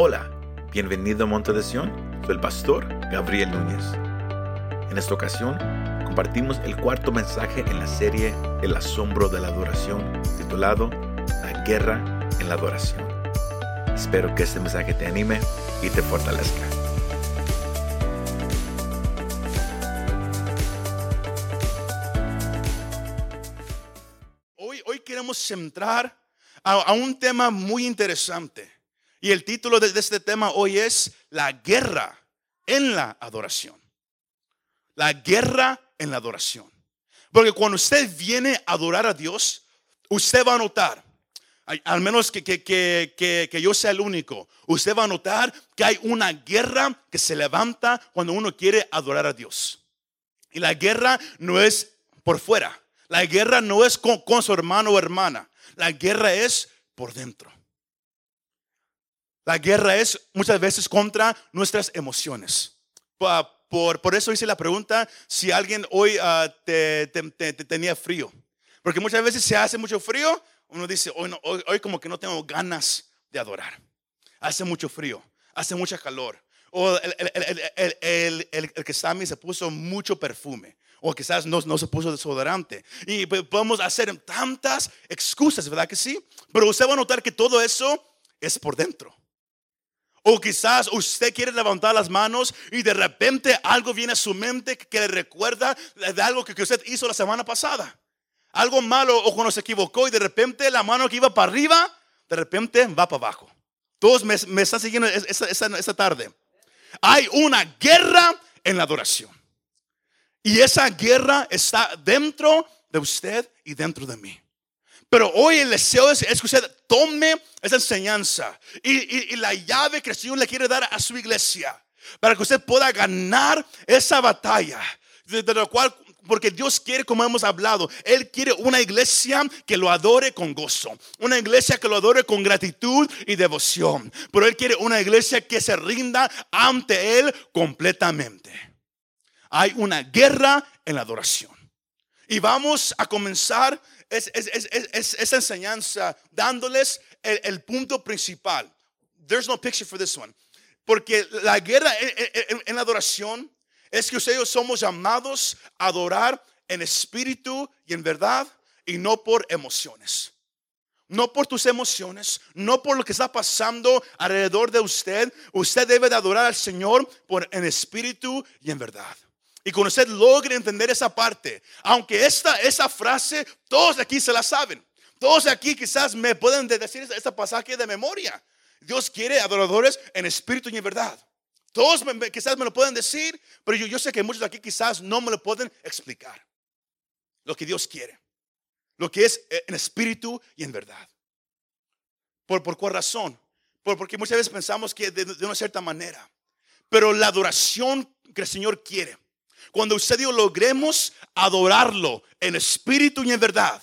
Hola, bienvenido a Monte de Sion, soy el pastor Gabriel Núñez. En esta ocasión compartimos el cuarto mensaje en la serie El asombro de la adoración, titulado La guerra en la adoración. Espero que este mensaje te anime y te fortalezca. Hoy, hoy queremos centrar a, a un tema muy interesante. Y el título de, este tema hoy es La guerra en la adoración. La guerra en la adoración. Porque cuando usted viene a adorar a Dios, usted va a notar, al menos que, que- que- que- que yo sea el único, usted va a notar que hay una guerra que se levanta cuando uno quiere adorar a Dios. Y la guerra no es por fuera. La guerra no es con, con su hermano o hermana. La guerra es por dentro. La guerra es muchas veces contra nuestras emociones. Por, por eso hice la pregunta si alguien hoy ah, te, te- te- te tenía frío. Porque muchas veces se hace mucho frío, uno dice, hoy, no- hoy, hoy como que no tengo ganas de adorar. Hace mucho frío, hace mucha calor. O el, el- el- el- que se puso mucho perfume. O quizás no, no se puso desodorante. Y podemos hacer tantas excusas, ¿verdad que sí? Pero usted va a notar que todo eso es por dentro. O quizás usted quiere levantar las manos y de repente algo viene a su mente que le recuerda de algo que usted hizo la semana pasada. Algo malo o cuando se equivocó y de repente la mano que iba para arriba, de repente va para abajo. Todos me, me están siguiendo es- esta, esta- esta tarde. Hay una guerra en la adoración. Y esa guerra está dentro de usted y dentro de mí. Pero hoy el deseo es, es que usted tome esa enseñanza y, la llave que el Señor le quiere dar a su iglesia para que usted pueda ganar esa batalla. De, de lo cual, porque Dios quiere, como hemos hablado, Él quiere una iglesia que lo adore con gozo, una iglesia que lo adore con gratitud y devoción. Pero Él quiere una iglesia que se rinda ante Él completamente. Hay una guerra en la adoración. Y vamos a comenzar es, es- enseñanza dándoles el, punto principal. There's no picture for this one. Porque la guerra en, adoración es que ustedes somos llamados a adorar en espíritu y en verdad y no por emociones. No por tus emociones, no por lo que está pasando alrededor de usted. Usted debe de adorar al Señor por, en espíritu y en verdad. Y cuando usted logre entender esa parte, aunque esta, esa frase, todos aquí se la saben. Todos aquí quizás me pueden de- decir este pasaje de memoria. Dios quiere adoradores en espíritu y en verdad. Todos me- quizás me lo pueden decir, pero yo, sé que muchos aquí quizás no me lo pueden explicar. Lo que Dios quiere. Lo que es eh, en espíritu y en verdad. ¿Por, por cuál razón? Por- porque muchas veces pensamos que de, de una cierta manera. Pero la adoración que el Señor quiere. Cuando usted logremos adorarlo en espíritu y en verdad.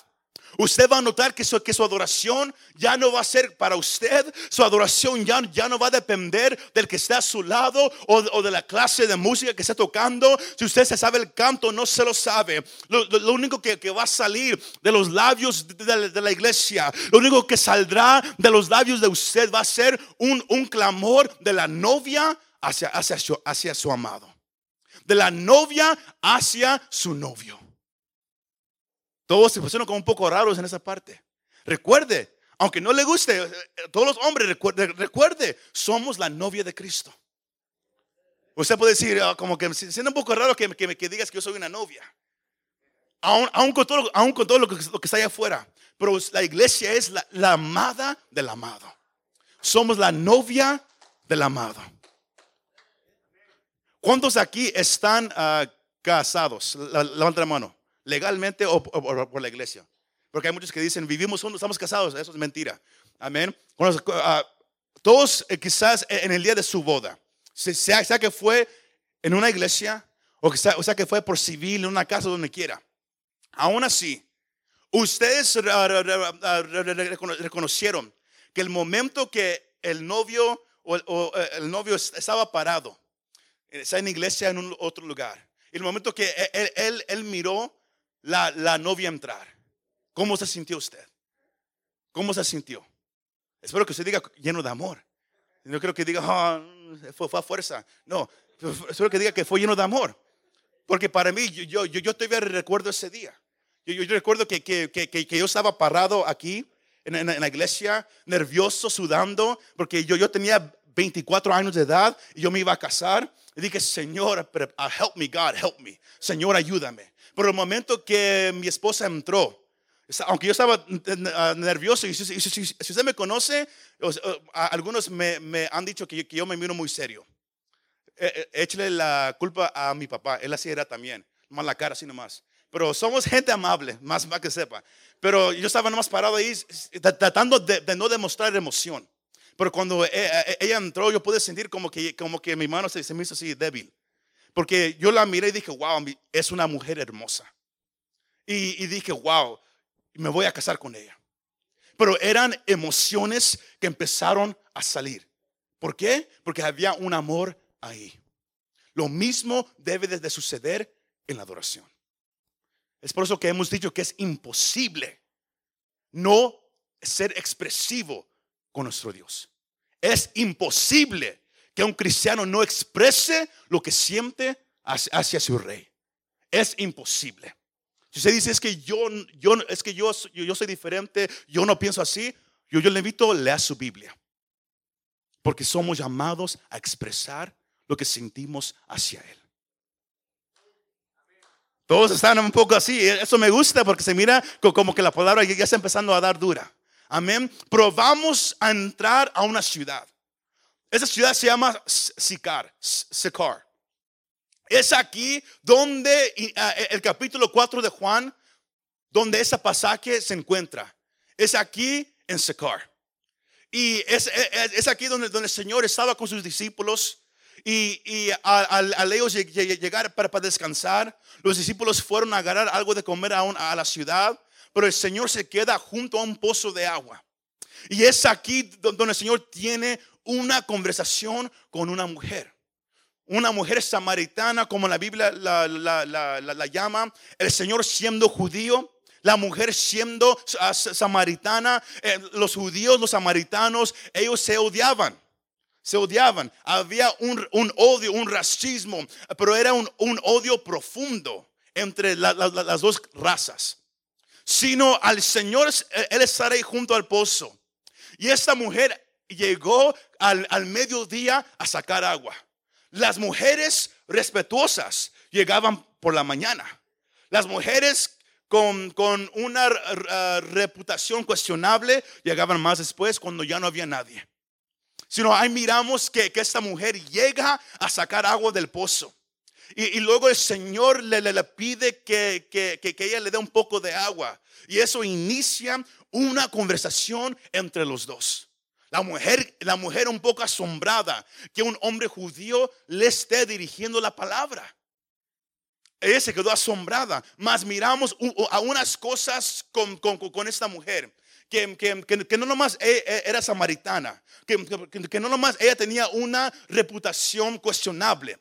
Usted va a notar que su, que su adoración ya no va a ser para usted. Su adoración ya, ya no va a depender del que está a su lado o, o de la clase de música que está tocando. Si usted se sabe el canto, no se lo sabe. Lo, único que, que va a salir de los labios de, de- de la iglesia, lo único que saldrá de los labios de usted va a ser un, un clamor de la novia hacia, hacia, su, hacia su amado. De la novia hacia su novio. Todos se pusieron como un poco raros en esa parte. Recuerde, aunque no le guste, eh, todos los hombres recuerde, recuerde, somos la novia de Cristo. Usted puede decir, ah, como que se siente un poco raro que, que, digas que yo soy una novia. Aún, con todo, aún con todo lo, que, lo que está allá afuera. Pero la iglesia es la, la amada del amado. Somos la novia del amado. ¿Cuántos aquí están ah, casados? Levanta la mano. ¿Legalmente o, por la iglesia? Porque hay muchos que dicen, vivimos juntos, estamos casados. Eso es mentira. Amén. Ah, todos eh, quizás en el día de su boda, se- sea, sea que fue en una iglesia o, sea, o sea que fue por civil, en una casa, donde quiera. Aún así, ustedes ah, reconocieron que el momento que el novio o, o, eh, el novio estaba parado, está en iglesia en un otro lugar, y el momento que él, él- él- él miró la, la novia entrar, ¿cómo se sintió usted? ¿Cómo se sintió? Espero que usted diga lleno de amor. No creo que diga, "Ah, fue, fue a fuerza. No, solo que diga que fue lleno de amor. Porque para mí, yo, yo, yo todavía recuerdo ese día. Yo, yo, yo recuerdo que, que, que, que yo estaba parado aquí en, en- en la iglesia, nervioso, sudando, porque yo, yo tenía 24 años de edad y yo me iba a casar. Y dije, Señor, ah, help me, God, help me. Señor, ayúdame. Pero el momento que mi esposa entró, aunque yo estaba ah, nervioso, y si, si- si- si usted me conoce, ah, algunos me, me han dicho que, yo- que yo me miro muy serio. Eh, eh, échale la culpa a mi papá, él así era también, más la cara así nomás. Pero somos gente amable, más, más que sepa. Pero yo estaba nomás parado ahí tratando de, de no demostrar emoción. Pero cuando e- e- ella entró, yo pude sentir como que, como que mi mano se, me hizo así débil. Porque yo la miré y dije, wow, es una mujer hermosa. Y, dije, wow, me voy a casar con ella. Pero eran emociones que empezaron a salir. ¿Por qué? Porque había un amor ahí. Lo mismo debe de suceder en la adoración. Es por eso que hemos dicho que es imposible no ser expresivo con nuestro Dios. Es imposible que un cristiano no exprese lo que siente hacia, su rey. Es imposible. Si usted dice es que yo, yo es que yo, yo, soy diferente, yo no pienso así, yo, yo le invito a leer su Biblia. Porque somos llamados a expresar lo que sentimos hacia Él. Todos están un poco así. Eso me gusta porque se mira co- como que la palabra ya está empezando a dar dura. Amén. Pero vamos a entrar a una ciudad. Esa ciudad se llama Sicar. Sicar. Es aquí donde ah, el capítulo 4 de Juan, donde ese pasaje se encuentra. Es aquí en Sicar. Y es, es- es aquí donde, donde el Señor estaba con sus discípulos. Y, y al, ellos lleg- lleg- llegar para, para descansar, los discípulos fueron a agarrar algo de comer a, a la ciudad. Pero el Señor se queda junto a un pozo de agua. Y es aquí do- donde el Señor tiene una conversación con una mujer. Una mujer samaritana, como la Biblia la, la- la- la- la llama. El Señor siendo judío. La mujer siendo samaritana. Eh, los judíos, los samaritanos, ellos se odiaban. Se odiaban. Había un, un odio, un racismo. Pero era un, odio profundo entre la- la- la- las dos razas sino al Señor, eh, Él estará ahí junto al pozo. Y esta mujer llegó al, al mediodía a sacar agua. Las mujeres respetuosas llegaban por la mañana. Las mujeres con, con una uh, reputación cuestionable llegaban más después cuando ya no había nadie. Sino ahí miramos que, que esta mujer llega a sacar agua del pozo. Y, luego el Señor le, le- le pide que, que- que- ella le dé un poco de agua. Y eso inicia una conversación entre los dos. La mujer, la mujer un poco asombrada que un hombre judío le esté dirigiendo la palabra. Ella se quedó asombrada. Mas miramos a unas cosas con, con- con esta mujer. Que, que- que- no nomás e- e- era samaritana. Que- que no nomás ella tenía una reputación cuestionable.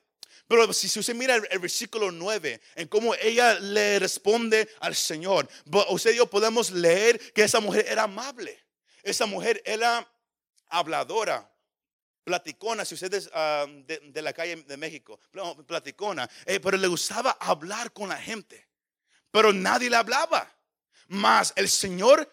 Pero si, usted mira el, versículo 9, en cómo ella le responde al Señor, usted y yo podemos leer que esa mujer era amable. Esa mujer era habladora, platicona, si ustedes ah, de, de la calle de México, platicona, eh, pero le gustaba hablar con la gente, pero nadie le hablaba. Mas el Señor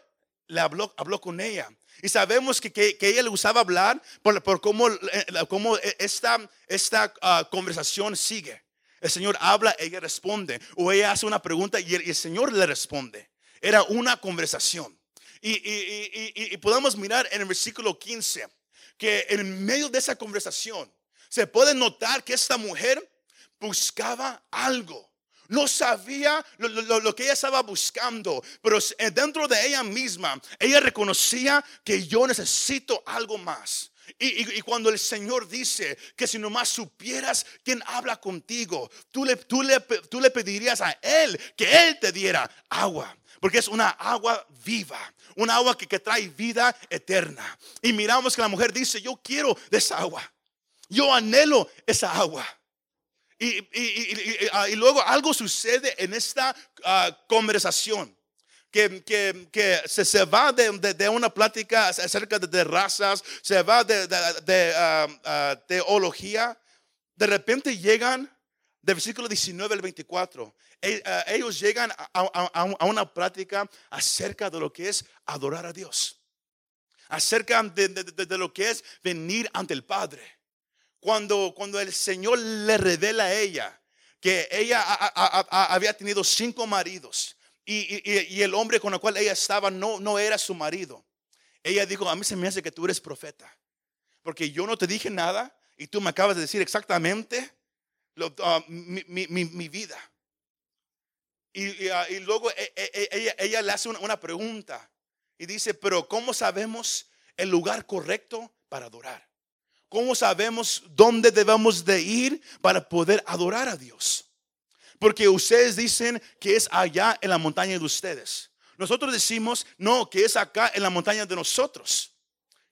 le habló, habló con ella. Y sabemos que, que, ella le gustaba hablar por, por cómo, eh, cómo esta, esta ah, conversación sigue. El Señor habla, ella responde. O ella hace una pregunta y el, el Señor le responde. Era una conversación. Y- y- y podemos mirar en el versículo 15 que en medio de esa conversación se puede notar que esta mujer buscaba algo. No sabía lo, lo- lo que ella estaba buscando, pero eh, dentro de ella misma, ella reconocía que yo necesito algo más. Y, y- cuando el Señor dice que si nomás supieras quién habla contigo, tú le, tú, le, tú le pedirías a Él que Él te diera agua. Porque es una agua viva, una agua que, que trae vida eterna. Y miramos que la mujer dice, yo quiero esa agua. Yo anhelo esa agua. Y, y- y- ah, y luego algo sucede en esta ah, conversación. que, que, que se, se, va de, de, una plática acerca de, razas, se va de, uh, uh, teología, de repente llegan del versículo 19 al 24, ellos llegan a, a, a, una práctica acerca de lo que es adorar a Dios, acerca de, lo que es venir ante el Padre. Cuando, cuando el Señor le revela a ella que ella había tenido cinco maridos y, y, y, el hombre con el cual ella estaba no, no era su marido, ella dijo, a mí se me hace que tú eres profeta, porque yo no te dije nada y tú me acabas de decir exactamente Uh, mi, vida. Y, uh, luego e, e, e, ella, le hace una, pregunta y dice, pero ¿cómo sabemos el lugar correcto para adorar? ¿Cómo sabemos dónde debemos de ir para poder adorar a Dios? Porque ustedes dicen que es allá en la montaña de ustedes. Nosotros decimos, no, que es acá en la montaña de nosotros.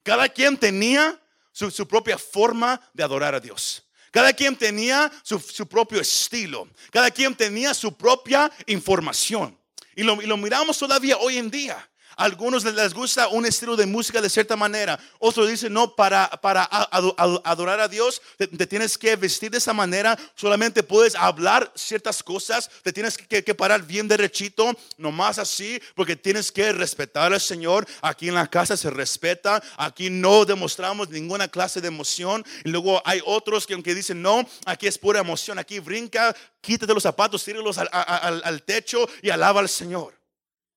Cada quien tenía su propia forma de adorar a Dios. Cada quien tenía su, propio estilo. Cada quien tenía su propia información. Y lo, y lo miramos todavía hoy en día. Algunos les gusta un estilo de música de cierta manera. Otros dicen, no, para, para adorar a Dios te, tienes que vestir de esa manera. Solamente puedes hablar ciertas cosas. Te tienes que, parar bien derechito, nomás así, porque tienes que respetar al Señor. Aquí en la casa se respeta. Aquí no demostramos ninguna clase de emoción. Y luego hay otros que aunque dicen, no, aquí es pura emoción. Aquí brinca, quítate los zapatos, tíralos al, al, al techo y alaba al Señor.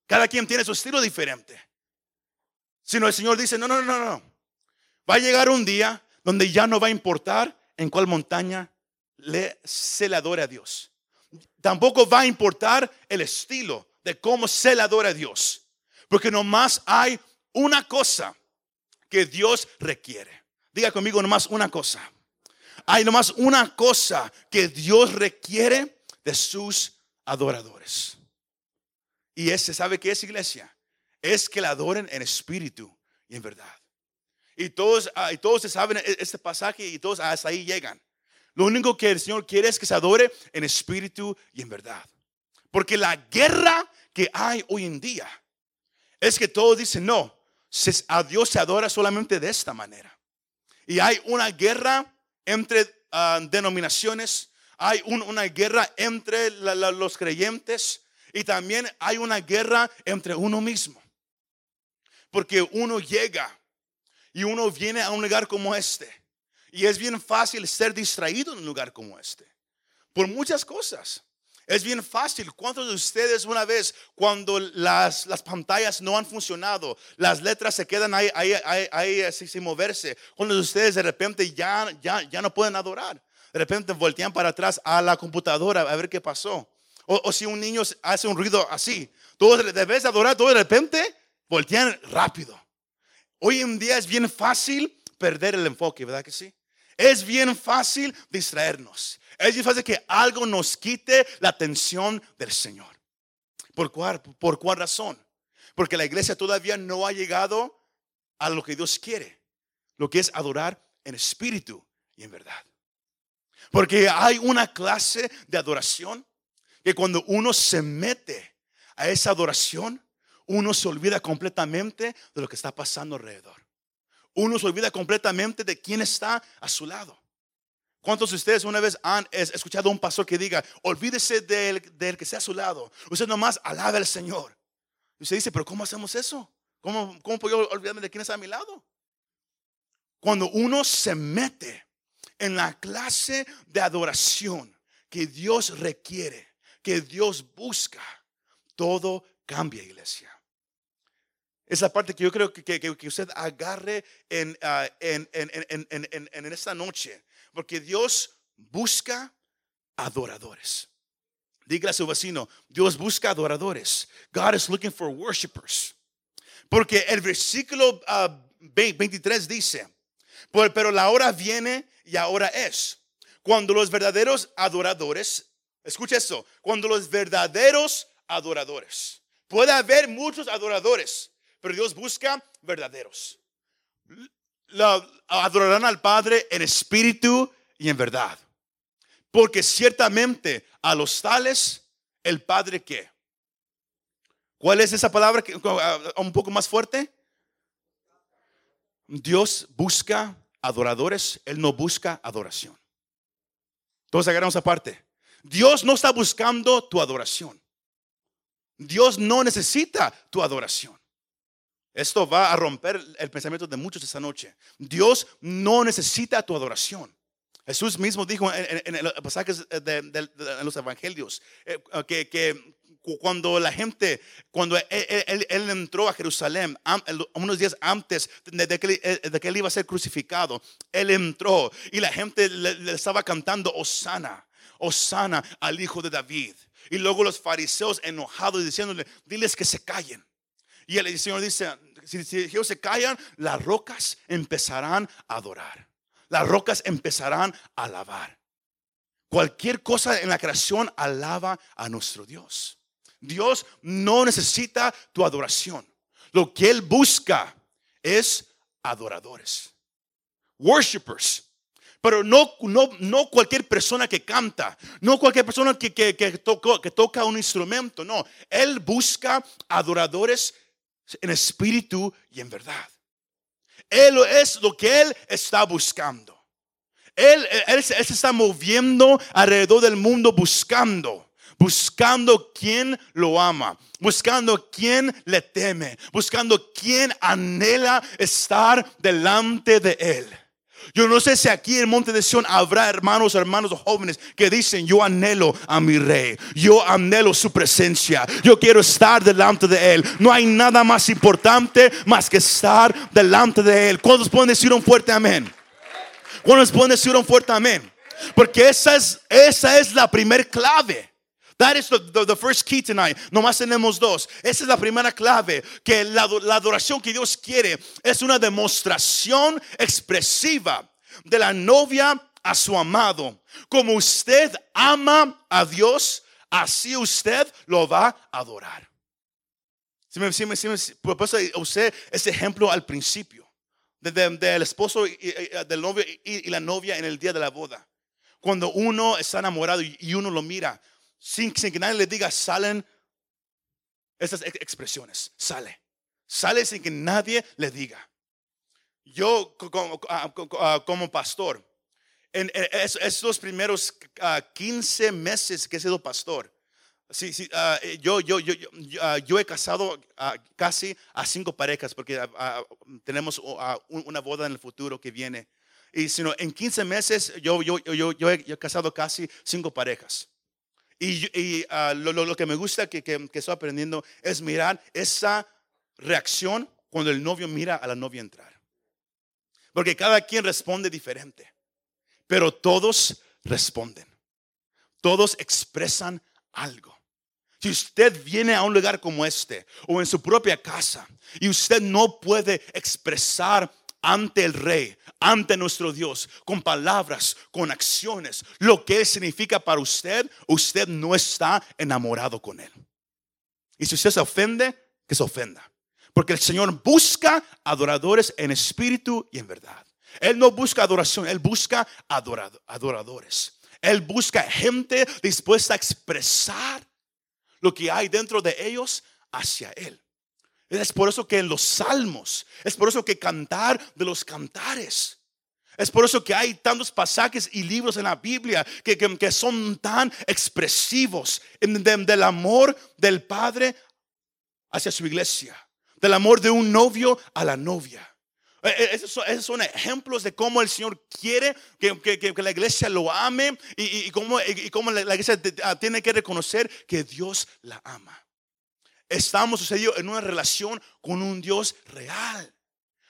Cada quien tiene su estilo diferente. Sino el Señor dice, no, no, no, no. Va a llegar un día donde ya no va a importar en cuál montaña le, se le adore a Dios. Tampoco va a importar el estilo de cómo se le adora a Dios. Porque nomás hay una cosa que Dios requiere. Diga conmigo nomás una cosa. Hay nomás una cosa que Dios requiere de sus adoradores. Y ese, ¿sabe qué es iglesia? Es que la adoren en espíritu y en verdad. Y todos, ah, y todos se saben e, este pasaje y todos hasta ahí llegan. Lo único que el Señor quiere es que se adore en espíritu y en verdad. Porque la guerra que hay hoy en día es que todos dicen, no, a Dios se adora solamente de esta manera. Y hay una guerra entre ah, denominaciones, hay una guerra entre los creyentes, y también hay una guerra entre uno mismo. Porque uno llega y uno viene a un lugar como este. Y es bien fácil ser distraído en un lugar como este. Por muchas cosas. Es bien fácil. ¿Cuántos de ustedes una vez cuando las, las pantallas no han funcionado, las letras se quedan ahí, ahí, ahí, sin moverse? Cuando ustedes de repente ya, ya, ya no pueden adorar? De repente voltean para atrás a la computadora a ver qué pasó. O, si un niño hace un ruido así, todos debes adorar, todo de repente voltean rápido. Hoy en día es bien fácil perder el enfoque, ¿verdad que sí? Es bien fácil distraernos. Es bien fácil que algo nos quite la atención del Señor. ¿Por cuál, ¿Por cuál razón? Porque la iglesia todavía no ha llegado a lo que Dios quiere, lo que es adorar en espíritu y en verdad. Porque hay una clase de adoración que cuando uno se mete a esa adoración, uno se olvida completamente de lo que está pasando alrededor. Uno se olvida completamente de quién está a su lado. ¿Cuántos de ustedes una vez han escuchado a un pastor que diga, olvídese del, del que está a su lado? Usted nomás alaba al Señor. Y usted dice, pero ¿cómo hacemos eso? ¿Cómo, ¿Cómo puedo olvidarme de quién está a mi lado? Cuando uno se mete en la clase de adoración que Dios requiere, que Dios busca, todo cambia, iglesia. Esa parte que yo creo que, que, usted agarre en, uh, en, en, en, esta noche, porque Dios busca adoradores. Dígale a su vecino, Dios busca adoradores. God is looking for worshipers. Porque el versículo 23 dice, pero la hora viene y ahora es, cuando los verdaderos adoradores Escucha esto, cuando los verdaderos adoradores, puede haber muchos adoradores, pero Dios busca verdaderos. adorarán al Padre en espíritu y en verdad. Porque ciertamente a los tales, el Padre que. ¿Cuál es esa palabra que, un poco más fuerte? Dios busca adoradores, Él no busca adoración. Todos agarramos aparte. Dios no está buscando tu adoración. Dios no necesita tu adoración. Esto va a romper el pensamiento de muchos esta noche. Dios no necesita tu adoración. Jesús mismo dijo en, los de, los evangelios eh, que, cuando la gente, cuando él, entró a Jerusalén, unos días antes de que, de que, él iba a ser crucificado, él entró y la gente le, estaba cantando Osana, Osana al hijo de David. Y luego los fariseos enojados diciéndole, diles que se callen. Y el Señor dice, si, ellos se callan, las rocas empezarán a adorar. Las rocas empezarán a alabar. Cualquier cosa en la creación alaba a nuestro Dios. Dios no necesita tu adoración. Lo que Él busca es adoradores, worshipers. Pero no, no, no cualquier persona que canta, no cualquier persona que, que, que, que toca un instrumento, no. Él busca adoradores en espíritu y en verdad. Él es lo que Él está buscando. Él, él, se está moviendo alrededor del mundo buscando, buscando quien lo ama, buscando quien le teme, buscando quien anhela estar delante de Él. Yo no sé si aquí en Monte de Sion habrá hermanos, hermanos jóvenes que dicen, yo anhelo a mi rey, yo anhelo su presencia, yo quiero estar delante de él. No hay nada más importante más que estar delante de él. ¿Cuántos pueden decir un fuerte amén? ¿Cuántos pueden decir un fuerte amén? Porque esa es, esa es la primer clave. That is the, first key tonight. Nomás tenemos dos. Esa es la primera clave. Que la, la adoración que Dios quiere es una demostración expresiva de la novia a su amado. Como usted ama a Dios, así usted lo va a adorar. Si me, si me, si me usé ese ejemplo al principio del esposo y, del novio y, la novia en el día de la boda. Cuando uno está enamorado y uno lo mira, sin, que nadie le diga, salen esas expresiones. Sale. Sale sin que nadie le diga. Yo como, ah, ah, pastor, en estos primeros 15 ah, meses que he sido pastor, sí, sí, eh, yo, yo, yo, yo, he casado casi a cinco parejas porque tenemos una boda en el futuro que viene. Y sino en 15 meses yo, yo, yo, yo he casado casi cinco parejas. Y, ah, lo, que me gusta que, que, estoy aprendiendo es mirar esa reacción cuando el novio mira a la novia entrar. Porque cada quien responde diferente. Pero todos responden. Todos expresan algo. Si usted viene a un lugar como este o en su propia casa y usted no puede expresar ante el rey, ante nuestro Dios, con palabras, con acciones, lo que significa para usted, usted no está enamorado con él. Y si usted se ofende, que se ofenda. Porque el Señor busca adoradores en espíritu y en verdad. Él no busca adoración, Él busca adoradores. Él busca gente dispuesta a expresar lo que hay dentro de ellos hacia Él. Es por eso que en los salmos, es por eso que cantar de los cantares. Es por eso que hay tantos pasajes y libros en la Biblia que, que, son tan expresivos del amor del Padre hacia su iglesia, del amor de un novio a la novia. E, e, esos son, ejemplos de cómo el Señor quiere que, que la iglesia lo ame y, y, cómo, y cómo la iglesia ah, tiene que reconocer que Dios la ama estamos sucediendo en una relación con un Dios real.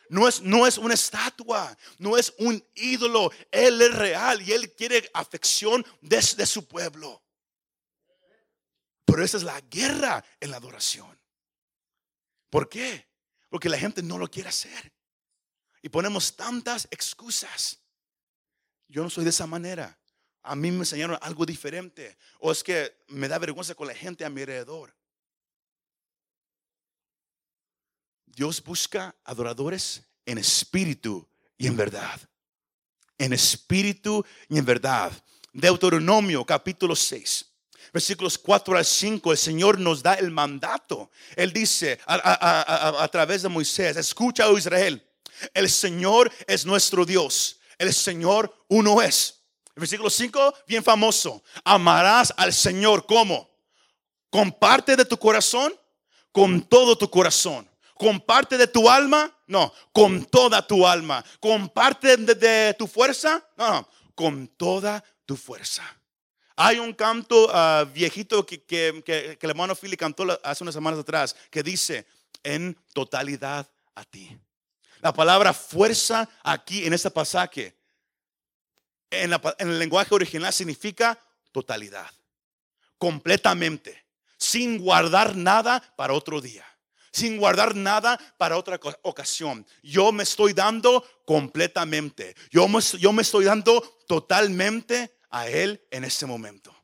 No es, no es una estatua, no es un ídolo. Él es real y Él quiere afección desde su pueblo. Pero esa es la guerra en la adoración. ¿Por qué? Porque la gente no lo quiere hacer. Y ponemos tantas excusas. Yo no soy de esa manera. A mí me enseñaron algo diferente. O es que me da vergüenza con la gente a mi alrededor. Dios busca adoradores en espíritu y en verdad. En espíritu y en verdad. Deuteronomio capítulo 6, Versículos 4 al 5, el Señor nos da el mandato. Él dice a, través de Moisés, escucha, oh Israel, el Señor es nuestro Dios, el Señor uno es. versículo 5, bien famoso, amarás al Señor como con parte de tu corazón, con todo tu corazón, con parte de tu alma, no, con toda tu alma, con parte de, tu fuerza, no, no, con toda tu fuerza. Hay un canto ah, viejito que, que, el hermano Philly cantó hace unas semanas atrás que dice, en totalidad a ti. La palabra fuerza aquí en este pasaje, en el lenguaje original significa totalidad, completamente, sin guardar nada para otro día sin guardar nada para otra ocasión. Yo me estoy dando completamente. Yo me, yo me estoy dando totalmente a Él en este momento.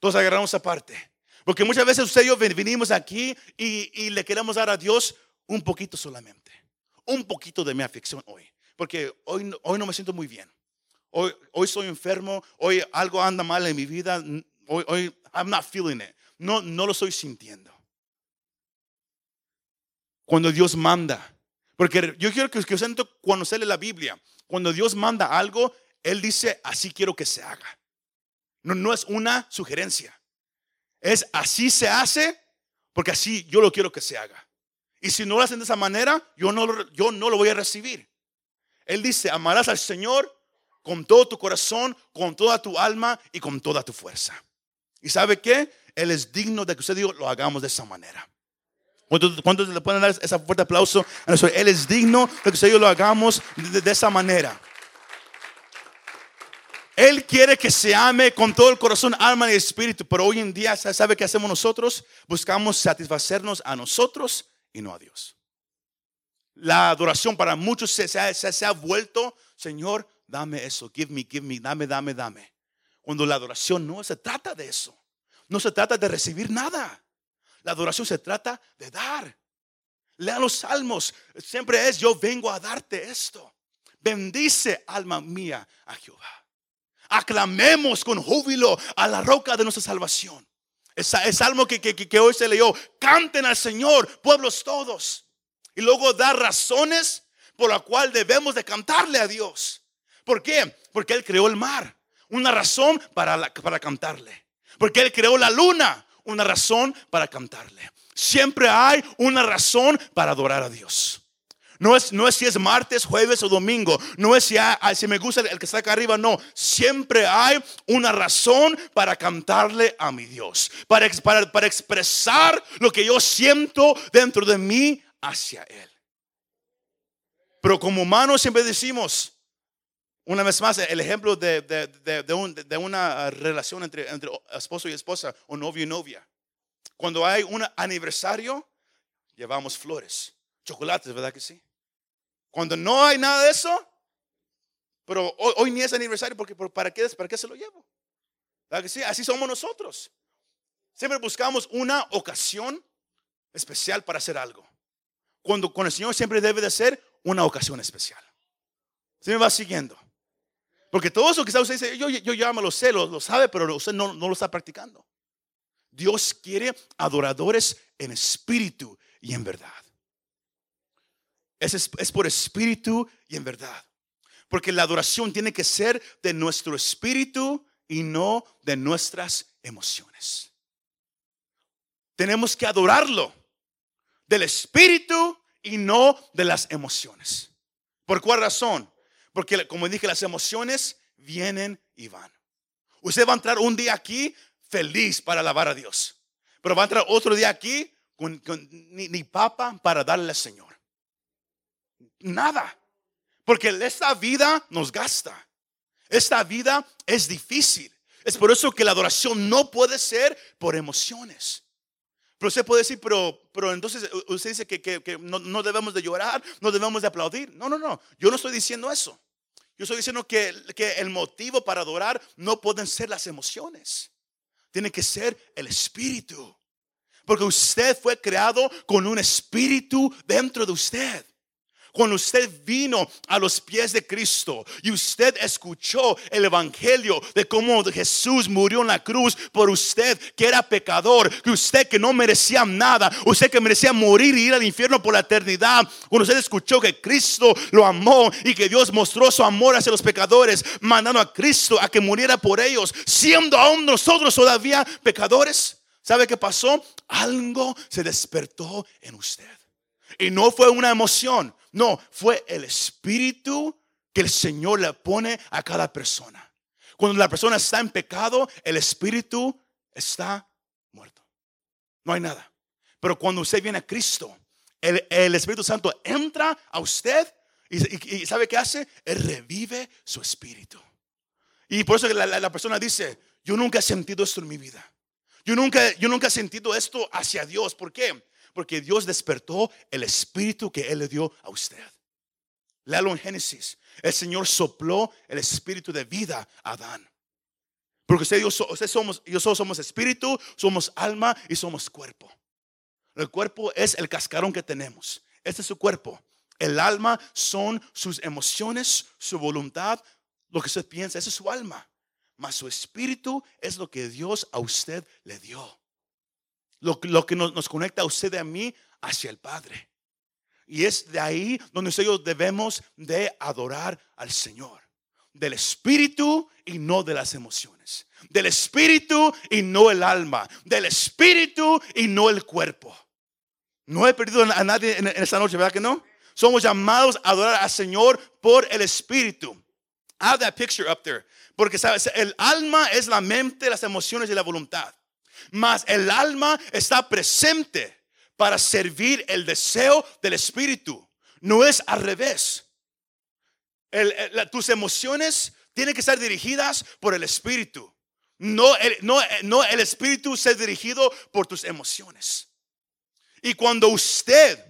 Todos agarramos aparte. Porque muchas veces usted y yo venimos aquí y, le queremos dar a Dios un poquito solamente. Un poquito de mi afección hoy. Porque hoy, hoy no me siento muy bien. Hoy, hoy soy enfermo. Hoy algo anda mal en mi vida. Hoy, hoy I'm not feeling it. No, no lo estoy sintiendo cuando Dios manda. Porque yo quiero que, usted cuando se lee la Biblia, cuando Dios manda algo, Él dice, así quiero que se haga. No, no es una sugerencia. Es así se hace porque así yo lo quiero que se haga. Y si no lo hacen de esa manera, yo no, yo no lo voy a recibir. Él dice, amarás al Señor con todo tu corazón, con toda tu alma y con toda tu fuerza. ¿Y sabe qué? Él es digno de que usted diga, lo hagamos de esa manera. ¿Cuántos, le pueden dar ese fuerte aplauso? Él es digno de que nosotros lo hagamos de, esa manera. Él quiere que se ame con todo el corazón, alma y espíritu, pero hoy en día, ¿sabe qué hacemos nosotros? Buscamos satisfacernos a nosotros y no a Dios. La adoración para muchos se ha vuelto, Señor, dame eso, give me, give me, dame, dame, dame. Cuando la adoración no se trata de eso, no se trata de recibir nada. La adoración se trata de dar. Lea los salmos. Siempre es, yo vengo a darte esto. Bendice, alma mía, a Jehová. Aclamemos con júbilo a la roca de nuestra salvación. El, salmo que, que, hoy se leyó. Canten al Señor, pueblos todos. Y luego da razones por la cual debemos de cantarle a Dios. ¿Por qué? Porque Él creó el mar. Una razón para, para cantarle. Porque Él creó la luna una razón para cantarle. Siempre hay una razón para adorar a Dios. No es, no es si es martes, jueves o domingo. No es si, si me gusta el que está acá arriba. No. Siempre hay una razón para cantarle a mi Dios. Para, para, para expresar lo que yo siento dentro de mí hacia Él. Pero como humanos siempre decimos, una vez más, el ejemplo de, de, una relación entre, entre, esposo y esposa o novio y novia. Cuando hay un aniversario, llevamos flores, chocolates, ¿verdad que sí? Cuando no hay nada de eso, pero hoy, ni es aniversario, porque ¿para qué, ¿para qué se lo llevo? ¿Verdad que sí? Así somos nosotros. Siempre buscamos una ocasión especial para hacer algo. Cuando con el Señor siempre debe de ser una ocasión especial. ¿Se me va siguiendo? Porque todo eso que usted dice, yo, yo ya lo sé, lo, sabe, pero usted no, no lo está practicando. Dios quiere adoradores en espíritu y en verdad. Es, es, por espíritu y en verdad. Porque la adoración tiene que ser de nuestro espíritu y no de nuestras emociones. Tenemos que adorarlo del espíritu y no de las emociones. ¿Por cuál razón? Porque como dije, las emociones vienen y van. Usted va a entrar un día aquí feliz para alabar a Dios. Pero va a entrar otro día aquí con, ni, papa para darle al Señor. Nada. Porque esta vida nos gasta. Esta vida es difícil. Es por eso que la adoración no puede ser por emociones. Pero usted puede decir, pero, pero entonces usted dice que, no, no, debemos de llorar, no debemos de aplaudir. No, no, no. Yo no estoy diciendo eso. Yo estoy diciendo que, el motivo para adorar no pueden ser las emociones. Tiene que ser el espíritu. Porque usted fue creado con un espíritu dentro de usted. Cuando usted vino a los pies de Cristo y usted escuchó el Evangelio de cómo Jesús murió en la cruz por usted que era pecador, que usted que no merecía nada, usted que merecía morir y ir al infierno por la eternidad, cuando usted escuchó que Cristo lo amó y que Dios mostró su amor hacia los pecadores, mandando a Cristo a que muriera por ellos, siendo aún nosotros todavía pecadores. ¿Sabe qué pasó? Algo se despertó en usted. Y no fue una emoción, no, fue el espíritu que el Señor le pone a cada persona. Cuando la persona está en pecado, el espíritu está muerto. No hay nada. Pero cuando usted viene a Cristo, el, Espíritu Santo entra a usted y, ¿sabe qué hace? Revive su espíritu. Y por eso la, la persona dice, yo nunca he sentido esto en mi vida. Yo nunca, yo nunca he sentido esto hacia Dios. ¿Por qué? Porque Dios despertó el espíritu que Él le dio a usted. Léalo en Génesis. El Señor sopló el espíritu de vida a Adán. Porque usted yo, somos, yo somos espíritu, somos alma y somos cuerpo. El cuerpo es el cascarón que tenemos. Este es su cuerpo. El alma son sus emociones, su voluntad, lo que usted piensa. Ese es su alma. Mas su espíritu es lo que Dios a usted le dio. Lo, que nos, conecta a usted y a mí hacia el Padre. Y es de ahí donde nosotros debemos de adorar al Señor. Del espíritu y no de las emociones. Del espíritu y no el alma. Del espíritu y no el cuerpo. No he perdido a nadie en, esta noche, ¿verdad que no? Somos llamados a adorar al Señor por el espíritu. Have that picture up there. Porque sabes, el alma es la mente, las emociones y la voluntad. Mas el alma está presente para servir el deseo del espíritu. No es al revés. tus emociones tienen que ser dirigidas por el espíritu. No el, el espíritu ser dirigido por tus emociones. Y cuando usted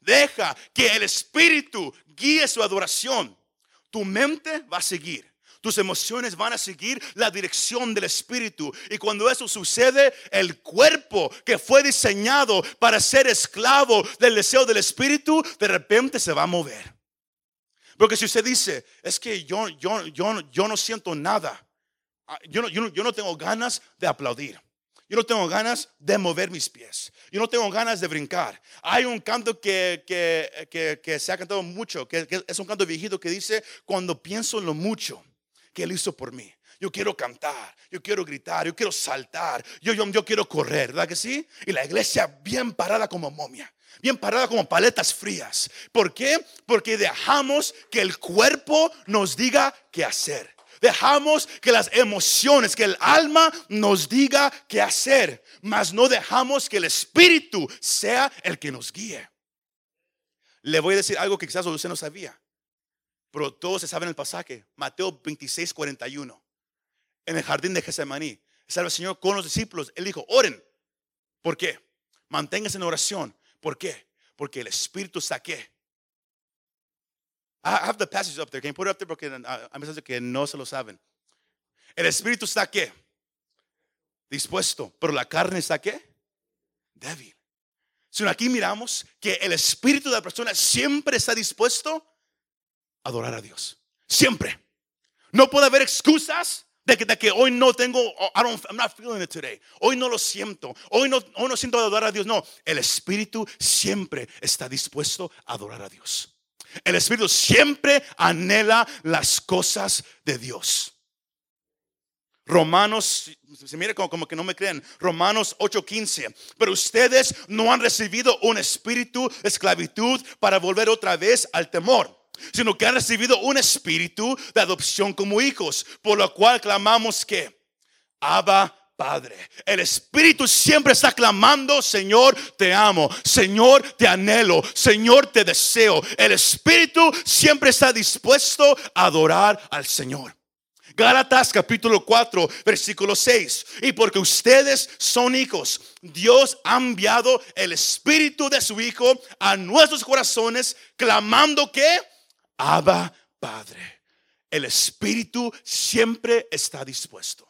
deja que el espíritu guíe su adoración, tu mente va a seguir. Tus emociones van a seguir la dirección del Espíritu. Y cuando eso sucede, el cuerpo que fue diseñado para ser esclavo del deseo del Espíritu, de repente se va a mover. Porque si usted dice, es que yo, yo, yo, yo no siento nada, ah, yo no, yo, no, tengo ganas de aplaudir. Yo no tengo ganas de mover mis pies. Yo no tengo ganas de brincar. Hay un canto que, que, que, se ha cantado mucho, que, es un canto viejito que dice, cuando pienso en lo mucho que Él hizo por mí. Yo quiero cantar, yo quiero gritar, yo quiero saltar, yo, yo, yo quiero correr, ¿verdad que sí? Y la iglesia bien parada como momia, bien parada como paletas frías. ¿Por qué? Porque dejamos que el cuerpo nos diga qué hacer. Dejamos que las emociones, que el alma nos diga qué hacer, mas no dejamos que el espíritu sea el que nos guíe. Le voy a decir algo que quizás usted no sabía. Pero todos se saben el pasaje, Mateo 26, 41. En el jardín de Getsemaní, estaba el Señor con los discípulos. Él dijo, oren. ¿Por qué? Manténganse en oración. ¿Por qué? Porque el Espíritu está aquí. I have the passage up there. Can you put it up there? Porque ah, a veces que no se lo saben. El Espíritu está aquí. Dispuesto. Pero la carne está aquí. Débil. Si aquí miramos que el Espíritu de la persona siempre está dispuesto adorar a Dios. Siempre. No puede haber excusas de que, hoy no tengo, oh, I don't, I'm not feeling it today. Hoy no lo siento. Hoy no, hoy no siento adorar a Dios. No, el Espíritu siempre está dispuesto a adorar a Dios. El Espíritu siempre anhela las cosas de Dios. Romanos, se mire como, como, que no me creen, Romanos 8:15. Pero ustedes no han recibido un espíritu de esclavitud para volver otra vez al temor sino que han recibido un espíritu de adopción como hijos, por lo cual clamamos que, Abba Padre. El Espíritu siempre está clamando, Señor, te amo, Señor, te anhelo, Señor, te deseo. El Espíritu siempre está dispuesto a adorar al Señor. Gálatas capítulo 4, versículo 6. Y porque ustedes son hijos, Dios ha enviado el Espíritu de su Hijo a nuestros corazones, clamando que Abba Padre. El Espíritu siempre está dispuesto.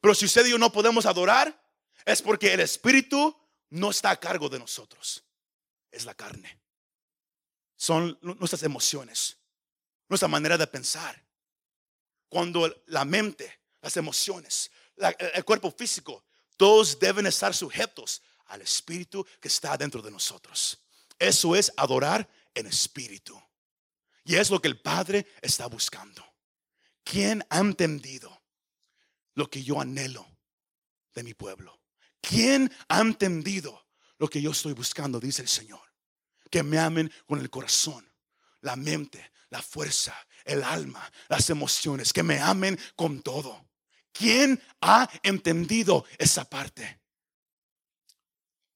Pero si usted y yo no podemos adorar, es porque el Espíritu no está a cargo de nosotros. Es la carne. son nuestras emociones, nuestra manera de pensar. Cuando la mente, las emociones, el cuerpo físico, todos deben estar sujetos al espíritu que está dentro de nosotros. Eso es adorar en espíritu. Y es lo que el Padre está buscando. ¿Quién ha entendido lo que yo anhelo de mi pueblo? ¿Quién ha entendido lo que yo estoy buscando? Dice el Señor. Que me amen con el corazón, la mente, la fuerza, el alma, las emociones. Que me amen con todo. ¿Quién ha entendido esa parte?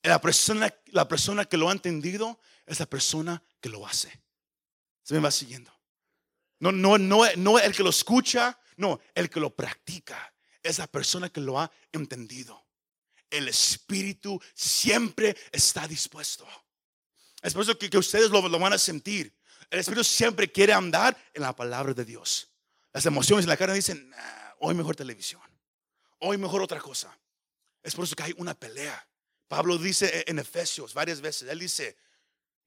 La persona, la persona que lo ha entendido es la persona que lo hace. Se me va siguiendo. No, no, no, no el que lo escucha, no, el que lo practica. Es la persona que lo ha entendido. El espíritu siempre está dispuesto. Es por eso que, ustedes lo, van a sentir. El espíritu siempre quiere andar en la palabra de Dios. Las emociones en la carne dicen, hoy mejor televisión, hoy mejor otra cosa. Es por eso que hay una pelea. Pablo dice en Efesios varias veces, él dice,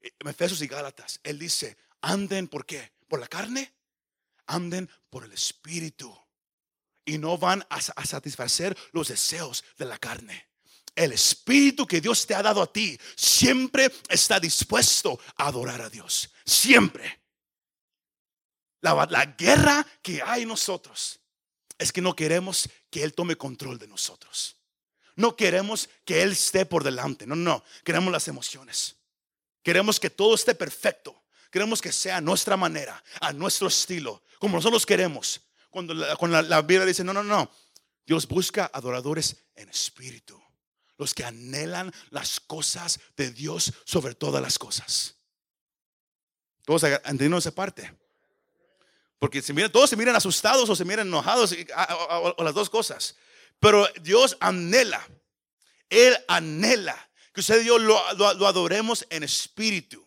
en Efesios y Gálatas, él dice, anden por qué? ¿Por la carne? Anden por el Espíritu. Y no van a, satisfacer los deseos de la carne. El Espíritu que Dios te ha dado a ti siempre está dispuesto a adorar a Dios. Siempre. La, la, guerra que hay en nosotros es que no queremos que Él tome control de nosotros. No queremos que Él esté por delante. No, no. Queremos las emociones. Queremos que todo esté perfecto. Queremos que sea a nuestra manera, a nuestro estilo, como nosotros queremos. Cuando la, la, Biblia dice, no, no, no. Dios busca adoradores en espíritu. Los que anhelan las cosas de Dios sobre todas las cosas. Todos entendiendo esa parte. Porque todos se miran asustados o se miran enojados o las dos cosas. Pero Dios anhela, Él anhela que usted y yo lo, adoremos en espíritu.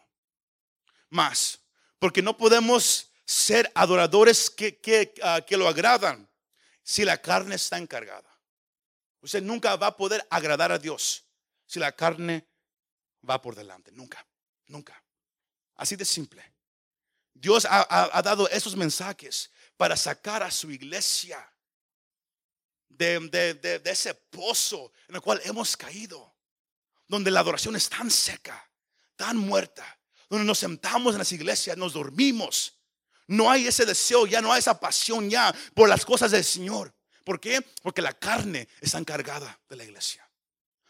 Más, porque no podemos ser adoradores que, que, ah, que lo agradan si la carne está encargada. Usted nunca va a poder agradar a Dios si la carne va por delante. Nunca, nunca. Así de simple. Dios ha, ha, dado esos mensajes para sacar a su iglesia de, de, de, de, ese pozo en el cual hemos caído donde la adoración es tan seca, tan muerta, donde nos sentamos en las iglesias, nos dormimos. No hay ese deseo, ya no hay esa pasión ya por las cosas del Señor. ¿Por qué? Porque la carne está encargada de la iglesia.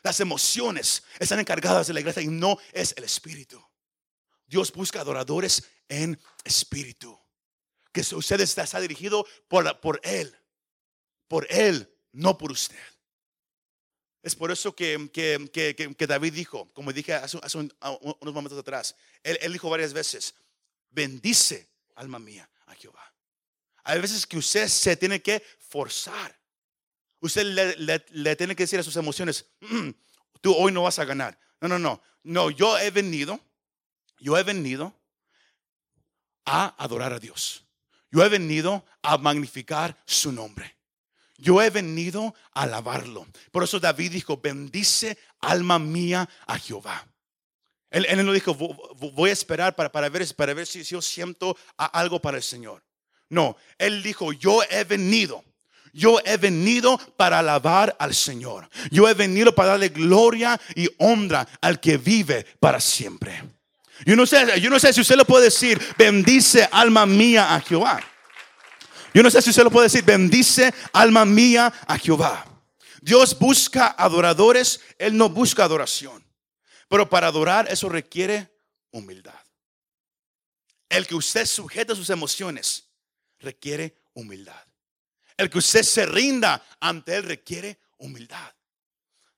Las emociones están encargadas de la iglesia y no es el espíritu. Dios busca adoradores en espíritu. Que usted está, dirigido por, por Él. Por Él, no por usted. Es por eso que, que, David dijo, como dije hace, unos momentos atrás, él, dijo varias veces, bendice alma mía a Jehová. Hay veces que usted se tiene que forzar. Usted le, tiene que decir a sus emociones, mm, tú hoy no vas a ganar. No, no, no. No, yo he venido, yo he venido a adorar a Dios. Yo he venido a magnificar su nombre. Yo he venido a alabarlo. Por eso David dijo, bendice alma mía a Jehová. Él, no dijo, voy a esperar para, para, ver, para ver si, yo siento algo para el Señor. No, él dijo, yo he venido. Yo he venido para alabar al Señor. Yo he venido para darle gloria y honra al que vive para siempre. Yo no sé, yo no sé si usted lo puede decir, bendice alma mía a Jehová. Yo no sé si usted lo puede decir, bendice alma mía a Jehová. Dios busca adoradores, Él no busca adoración. Pero para adorar eso requiere humildad. El que usted sujeta sus emociones requiere humildad. El que usted se rinda ante Él requiere humildad.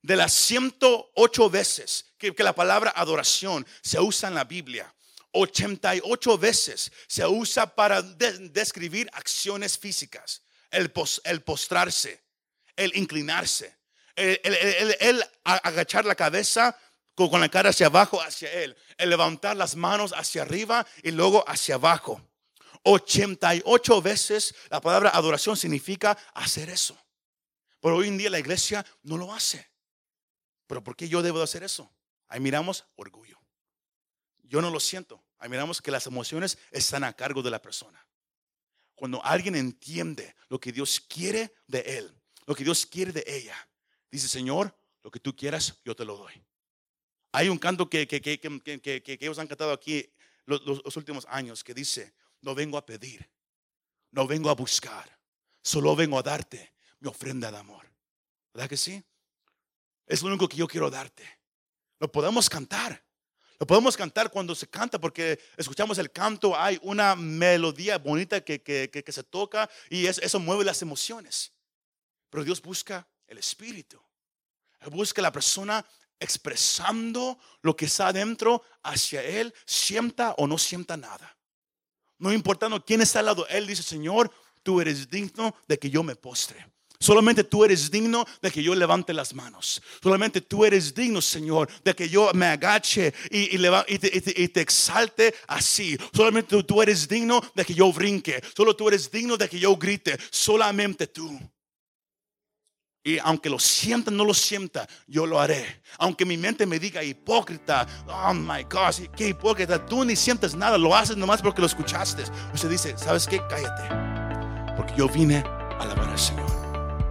De las 108 veces que, que la palabra adoración se usa en la Biblia, 88 veces se usa para describir acciones físicas. El, postrarse, el inclinarse, el, agachar la cabeza con, con la cara hacia abajo, hacia él, el levantar las manos hacia arriba y luego hacia abajo. 88 veces la palabra adoración significa hacer eso. Pero hoy en día la iglesia no lo hace. ¿Pero por qué yo debo hacer eso? Ahí miramos orgullo. Yo no lo siento. Ahí miramos que las emociones están a cargo de la persona. Cuando alguien entiende lo que Dios quiere de él, lo que Dios quiere de ella, dice, Señor, lo que tú quieras, yo te lo doy. Hay un canto que, que, que, que ellos han cantado aquí los, los últimos años que dice, no vengo a pedir, no vengo a buscar, solo vengo a darte mi ofrenda de amor. ¿Verdad que sí? Es lo único que yo quiero darte. Lo podemos cantar. Lo podemos cantar cuando se canta porque escuchamos el canto, hay una melodía bonita que, que, que, se toca y eso mueve las emociones. Pero Dios busca el espíritu. busca la persona expresando lo que está adentro hacia Él, sienta o no sienta nada. No importando quién está al lado, Él dice, Señor, tú eres digno de que yo me postre. Solamente tú eres digno de que yo levante las manos. Solamente tú eres digno, Señor, de que yo me agache y, te, exalte así. Solamente tú eres digno de que yo brinque. Solo tú eres digno de que yo grite. Solamente tú. Y aunque lo sienta, no lo sienta, yo lo haré. Aunque mi mente me diga hipócrita, oh my gosh, qué hipócrita, tú ni sientes nada, lo haces nomás porque lo escuchaste. Usted dice, ¿sabes qué? Cállate. Porque yo vine a alabar al Señor.